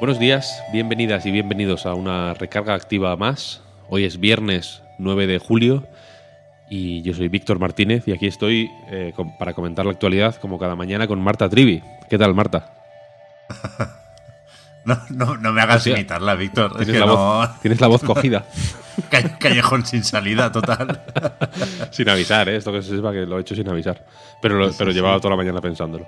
Buenos días, bienvenidas y bienvenidos a una recarga activa más. Hoy es viernes 9 de julio y yo soy Víctor Martínez y aquí estoy eh, con- para comentar la actualidad como cada mañana con Marta Trivi. ¿Qué tal, Marta? No, no, no me hagas imitarla, Víctor. Es Tienes, que la, no. voz, tienes la voz cogida. Ca- Callejón sin salida, total. sin avisar, ¿eh? Esto que se sepa que lo he hecho sin avisar. Pero, lo- pero llevaba toda la mañana pensándolo.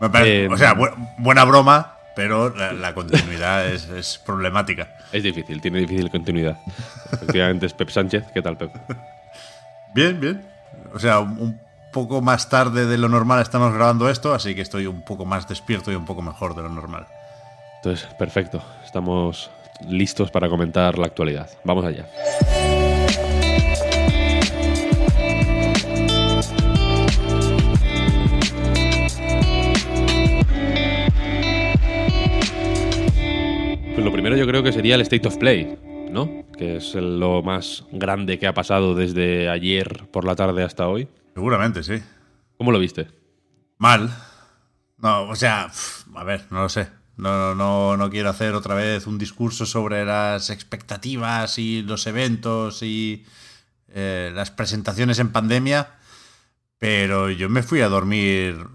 Me parece- Eh, o sea, bu- buena broma, pero la, la continuidad es, es problemática. Es difícil, tiene difícil continuidad. Efectivamente es Pep Sánchez. ¿Qué tal, Pep? Bien, bien. O sea, un- un poco más tarde de lo normal estamos grabando esto, así que estoy un poco más despierto y un poco mejor de lo normal. Entonces, perfecto. Estamos listos para comentar la actualidad. Vamos allá. Sería el State of Play, ¿no? Que es lo más grande que ha pasado desde ayer por la tarde hasta hoy. Seguramente, sí. ¿Cómo lo viste? Mal. No, o sea, a ver, no lo sé. No, no, no quiero hacer otra vez un discurso sobre las expectativas y los eventos y eh, las presentaciones en pandemia, pero yo me fui a dormir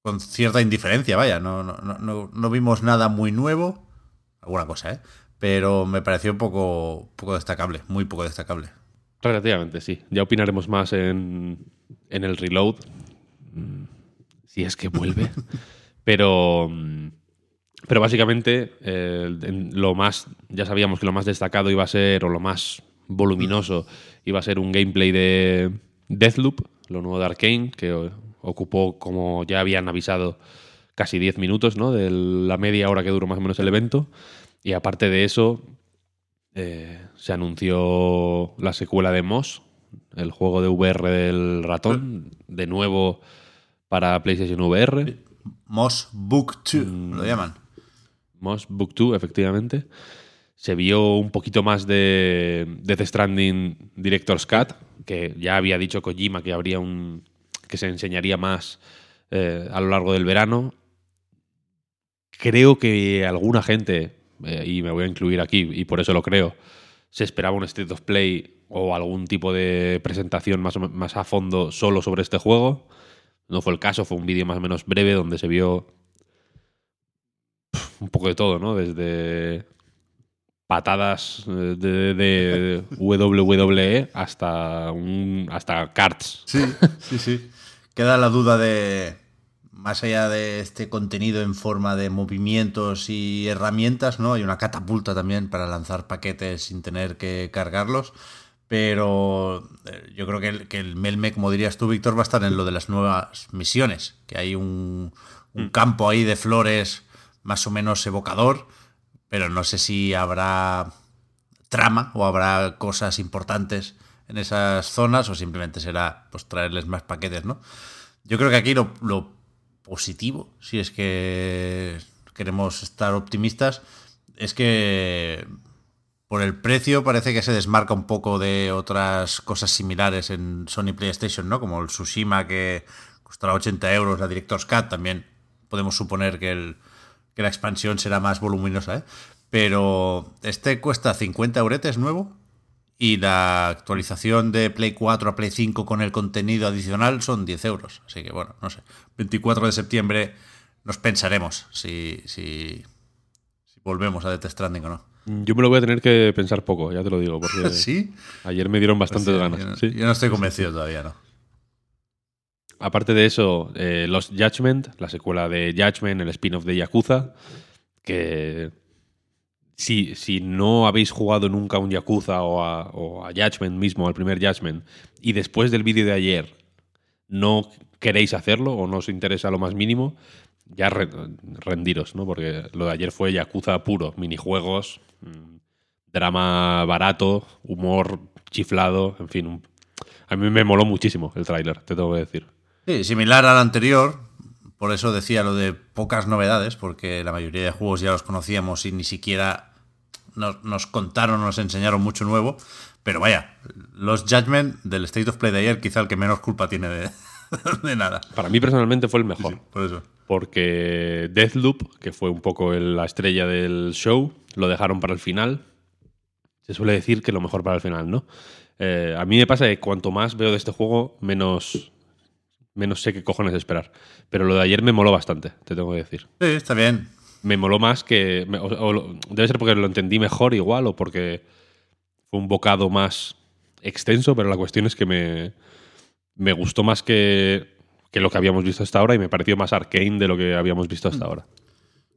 con cierta indiferencia, vaya. No, no, no, no vimos nada muy nuevo, alguna cosa, ¿eh? Pero me pareció un poco, poco destacable, muy poco destacable. Relativamente, sí. Ya opinaremos más en, en el reload. Mm, Si es que vuelve. pero. mm, Pero básicamente, eh, lo más. Ya sabíamos que lo más destacado iba a ser, o lo más voluminoso, iba a ser un gameplay de Deathloop, lo nuevo de Arkane, que ocupó, como ya habían avisado, casi 10 minutos, ¿no? De la media hora que duró más o menos el evento. Y aparte de eso, eh, se anunció la secuela de Moss, el juego de VR del ratón, de nuevo para PlayStation VR. Moss Book 2, lo llaman. Moss Book 2, efectivamente. Se vio un poquito más de Death Stranding Director's Cut, que ya había dicho Kojima que habría un. que se enseñaría más eh, a lo largo del verano. Creo que alguna gente, eh, y me voy a incluir aquí, y por eso lo creo, se esperaba un State of Play o algún tipo de presentación más, más a fondo solo sobre este juego. No fue el caso, fue un vídeo más o menos breve donde se vio un poco de todo, ¿no? Desde patadas eh, de, de WWE hasta un hasta carts. Sí, sí, sí. Queda la duda de, más allá de este contenido en forma de movimientos y herramientas, ¿no? Hay una catapulta también para lanzar paquetes sin tener que cargarlos. Pero eh, yo creo que el, que el Melme, como dirías tú, Víctor, va a estar en lo de las nuevas misiones. Que hay un, un campo ahí de flores más o menos evocador. Pero no sé si habrá trama o habrá cosas importantes en esas zonas o simplemente será pues traerles más paquetes, ¿no? Yo creo que aquí lo, lo positivo, si es que queremos estar optimistas, es que por el precio parece que se desmarca un poco de otras cosas similares en Sony PlayStation, ¿no? Como el Tsushima que costará 80 euros, la Director's Cut también. Podemos suponer que, el, que la expansión será más voluminosa, ¿eh? Pero este cuesta 50 euretes nuevo y la actualización de Play 4 a Play 5 con el contenido adicional son 10 euros. Así que bueno, no sé. 24 de septiembre nos pensaremos si, si, si volvemos a Death Stranding o no. Yo me lo voy a tener que pensar poco, ya te lo digo, porque ¿Sí? ayer me dieron bastantes ganas. Yo no, sí. yo no estoy convencido todavía, ¿no? Aparte de eso, eh, Lost Judgment, la secuela de Judgment, el spin-off de Yakuza, que si, si no habéis jugado nunca un Yakuza o a, Judgment mismo, al primer Judgment, y después del vídeo de ayer no queréis hacerlo o no os interesa lo más mínimo, ya re- rendiros, ¿no? Porque lo de ayer fue Yakuza puro, minijuegos, mm, drama barato, humor chiflado, en fin. A mí me moló muchísimo el tráiler, te tengo que decir. Sí, similar al anterior, por eso decía lo de pocas novedades, porque la mayoría de juegos ya los conocíamos y ni siquiera nos, nos contaron, nos enseñaron mucho nuevo. Pero vaya, los Judgment del State of Play de ayer, quizá el que menos culpa tiene de, de nada. Para mí personalmente fue el mejor. Por eso. porque Deathloop, que fue un poco el- la estrella del show, lo dejaron para el final. Se suele decir que lo mejor para el final, ¿no? Eh, a mí me pasa que cuanto más veo de este juego, menos, menos sé qué cojones esperar. Pero lo de ayer me moló bastante, te tengo que decir. Sí, está bien. Me moló más que... o- o debe ser porque lo entendí mejor igual o porque fue un bocado más extenso, pero la cuestión es que me, me gustó más que, que lo que habíamos visto hasta ahora y me pareció más arcane de lo que habíamos visto hasta ahora.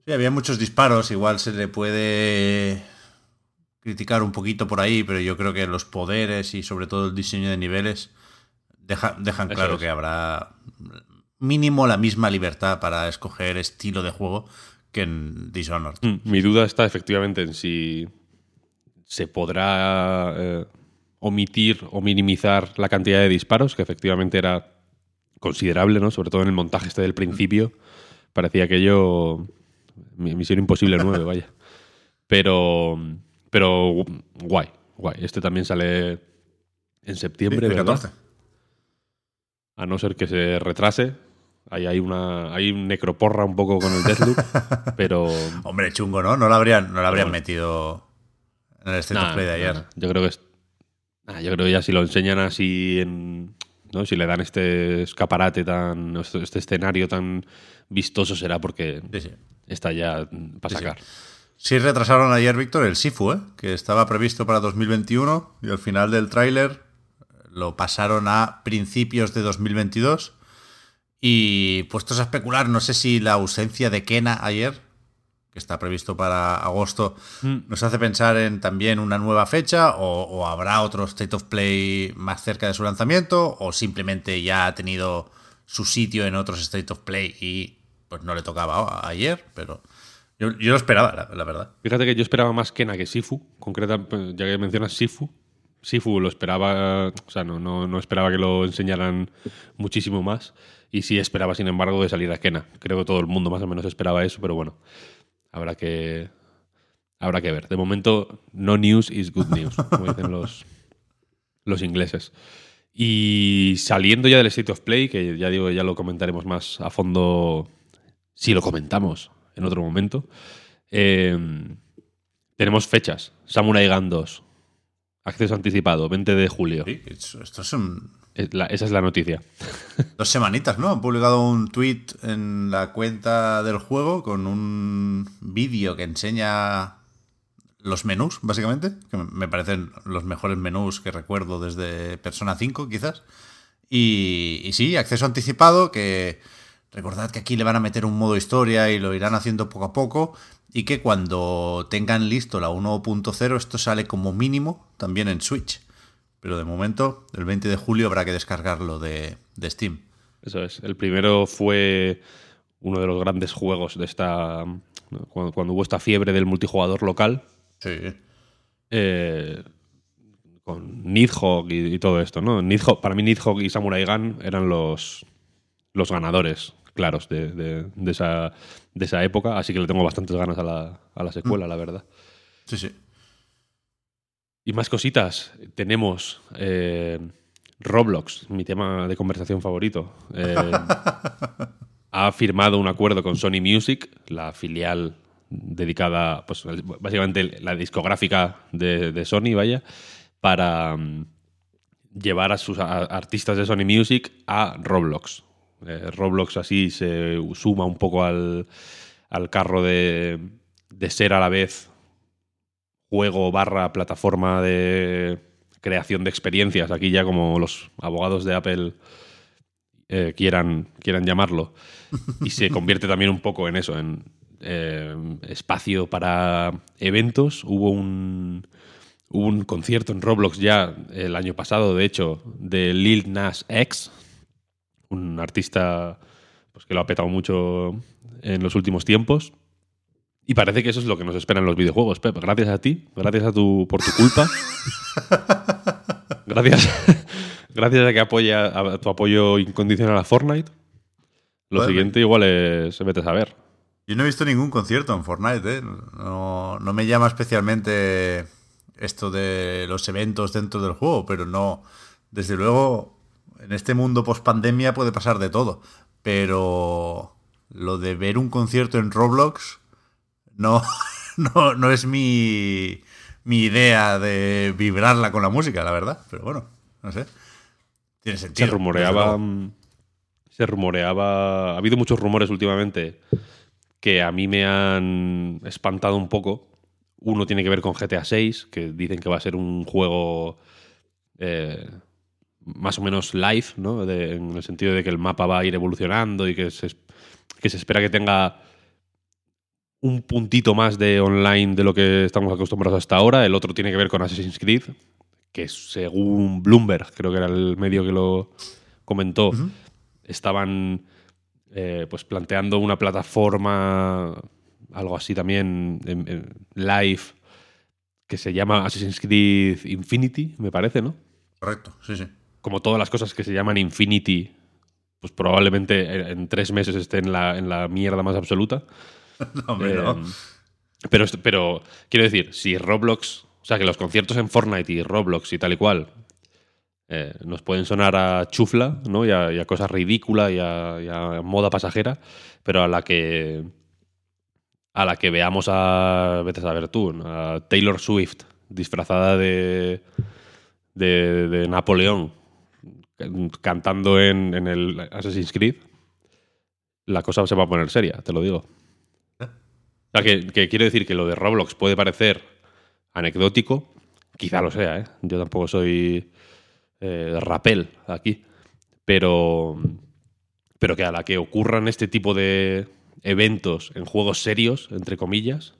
Sí, había muchos disparos, igual se le puede criticar un poquito por ahí, pero yo creo que los poderes y sobre todo el diseño de niveles deja- dejan Eso claro es. que habrá mínimo la misma libertad para escoger estilo de juego que en Dishonored. Mm, Mi duda está efectivamente en si se podrá eh, omitir o minimizar la cantidad de disparos, que efectivamente era considerable, ¿no? Sobre todo en el montaje este del principio. Parecía aquello mi- Misión Imposible 9, vaya. Pero, pero gu- guay, guay. Este también sale en septiembre, El ¿verdad? 14. A no ser que se retrase. Ahí hay una hay un necroporra un poco con el Deathloop, pero Hombre, chungo, ¿no? No lo habrían, no lo habrían Bueno. metido en el State Nah, of Play de ayer. nah, Yo creo que es. yo creo que ya si lo enseñan así en. ¿no? Si le dan este escaparate tan. este, escenario tan vistoso será porque Sí, sí. está ya para Sí, sí. sacar. Sí retrasaron ayer, Víctor, el Sifu, ¿eh? que estaba previsto para 2021 y al final del tráiler lo pasaron a principios de 2022. Y puestos a especular, no sé si la ausencia de Kena ayer, que está previsto para agosto, nos hace pensar en también una nueva fecha o, o habrá otro State of Play más cerca de su lanzamiento o simplemente ya ha tenido su sitio en otros State of Play y pues no le tocaba ayer, pero yo, yo lo esperaba, la, la verdad. Fíjate que yo esperaba más Kena que Sifu. Concreta, ya que mencionas Sifu. Sifu lo esperaba. O sea, no, no, no esperaba que lo enseñaran muchísimo más. Y sí esperaba, sin embargo, de salir a Kena. Creo que todo el mundo más o menos esperaba eso, pero bueno. Habrá que. Habrá que ver. De momento, no news is good news, como dicen los, los ingleses. Y saliendo ya del State of Play, que ya digo, ya lo comentaremos más a fondo si lo comentamos en otro momento. eh, tenemos fechas. Samurai Gun 2. Acceso anticipado, 20 de julio. Sí, esto Es la- esa es la noticia. dos semanitas, ¿no? Han publicado un tweet en la cuenta del juego con un vídeo que enseña los menús, básicamente, que me parecen los mejores menús que recuerdo desde Persona 5, quizás. Y, y sí, acceso anticipado, que recordad que aquí le van a meter un modo historia y lo irán haciendo poco a poco, y que cuando tengan listo la 1.0 esto sale como mínimo también en Switch. Pero de momento, el 20 de julio habrá que descargarlo de, de Steam. Eso es. El primero fue uno de los grandes juegos de esta. Cuando, cuando hubo esta fiebre del multijugador local. Sí. eh, con Nidhogg y, y todo esto, ¿no? Nidhogg- para mí Nidhogg y Samurai Gun eran los, los ganadores claros de, de- de esa, de esa época, así que le tengo bastantes ganas a la, a la secuela, la verdad. Sí, sí. Y más cositas. Tenemos eh, Roblox, mi tema de conversación favorito. Eh, ha firmado un acuerdo con Sony Music, la filial dedicada, pues básicamente la discográfica de, de Sony, vaya, para mm, llevar a sus a- artistas de Sony Music a Roblox. Eh, Roblox así se suma un poco al, al carro de, de ser a la vez juego barra plataforma de creación de experiencias, aquí ya como los abogados de Apple eh, quieran, quieran llamarlo, y se convierte también un poco en eso, en eh, espacio para eventos. Hubo un, un concierto en Roblox ya el año pasado, de hecho, de Lil Nas X, un artista pues, que lo ha petado mucho en los últimos tiempos. Y parece que eso es lo que nos esperan los videojuegos, Pep. Gracias a ti, gracias a tu por tu culpa. gracias, gracias a que apoya a tu apoyo incondicional a Fortnite. Lo siguiente igual es vete a saber. Yo no he visto ningún concierto en Fortnite, ¿eh? No, no me llama especialmente esto de los eventos dentro del juego, pero no. Desde luego, en este mundo post pandemia puede pasar de todo. Pero lo de ver un concierto en Roblox no, no, no es mi, mi idea de vibrarla con la música, la verdad. Pero bueno, no sé. Tiene Se sentido. rumoreaba. luego. mm, Se rumoreaba. Ha habido muchos rumores últimamente que a mí me han espantado un poco. Uno tiene que ver con GTA 6, que dicen que va a ser un juego eh, más o menos live, ¿no? De- en el sentido de que el mapa va a ir evolucionando y que se, que se espera que tenga un puntito más de online de lo que estamos acostumbrados hasta ahora. El otro tiene que ver con Assassin's Creed, que según Bloomberg, creo que era el medio que lo comentó, estaban eh, pues planteando una plataforma, algo así también, en- en live, que se llama Assassin's Creed Infinity, me parece, ¿no? Correcto, sí, sí. Como todas las cosas que se llaman Infinity, pues probablemente en, tres meses esté en la, en la mierda más absoluta. No, hombre, no. Eh, pero, pero quiero decir, si Roblox, o sea, que los conciertos en Fortnite y Roblox y tal y cual eh, nos pueden sonar a chufla, ¿no? Y a, y a cosa ridícula y a, y a moda pasajera, pero a la que a la que veamos a, vete a saber tú, a Taylor Swift disfrazada de, de, de Napoleón cantando en, en el Assassin's Creed, la cosa se va a poner seria, te lo digo. O sea, que, que quiero decir que lo de Roblox puede parecer anecdótico, quizá lo sea, ¿eh? Yo tampoco soy eh, rapel aquí, pero, pero que a la que ocurran este tipo de eventos en juegos serios, entre comillas,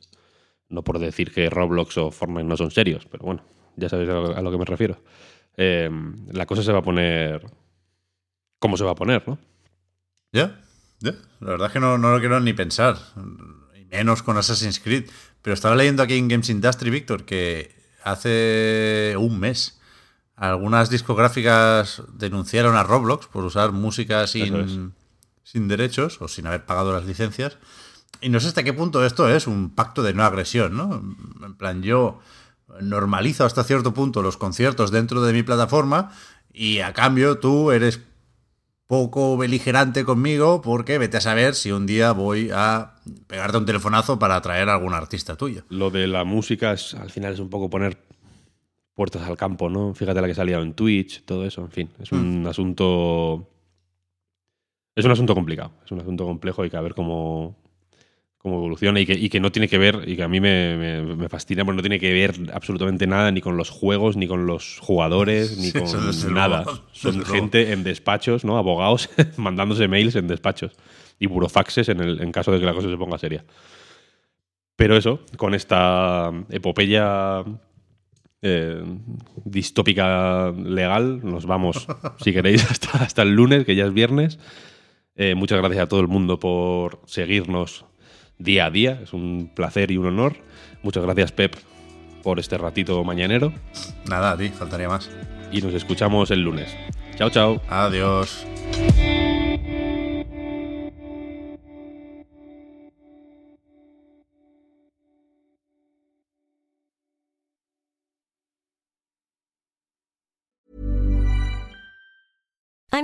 no por decir que Roblox o Fortnite no son serios, pero bueno, ya sabéis a lo, a lo que me refiero. Eh, la cosa se va a poner como se va a poner, ¿no? Ya, ya. La verdad es que no, no lo quiero ni pensar. Y menos con Assassin's Creed. Pero estaba leyendo aquí en Games Industry, Víctor, que hace un mes algunas discográficas denunciaron a Roblox por usar música sin, sin derechos o sin haber pagado las licencias. Y no sé hasta qué punto esto es un pacto de no agresión, ¿no? En plan, yo normalizo hasta cierto punto los conciertos dentro de mi plataforma y a cambio tú eres poco beligerante conmigo porque vete a saber si un día voy a pegarte un telefonazo para atraer a algún artista tuyo. Lo de la música es, al final es un poco poner puertas al campo, ¿no? Fíjate la que ha salido en Twitch, todo eso, en fin. Es un asunto. Es un asunto complicado, es un asunto complejo y que a ver cómo, cómo evoluciona y que, y que no tiene que ver, y que a mí me, me, me fascina, porque no tiene que ver absolutamente nada ni con los juegos, ni con los jugadores, ni Sí, con nada. luego, Son luego. gente en despachos, ¿no? Abogados mandándose mails en despachos y burofaxes en, el, en caso de que la cosa se ponga seria. Pero eso, con esta epopeya eh, distópica legal, nos vamos, si queréis, hasta, hasta el lunes, que ya es viernes. Eh, muchas gracias a todo el mundo por seguirnos día a día. Es un placer y un honor. Muchas gracias, Pep, por este ratito mañanero. Nada, a ti, faltaría más. Y nos escuchamos el lunes. Chao, chao. Adiós.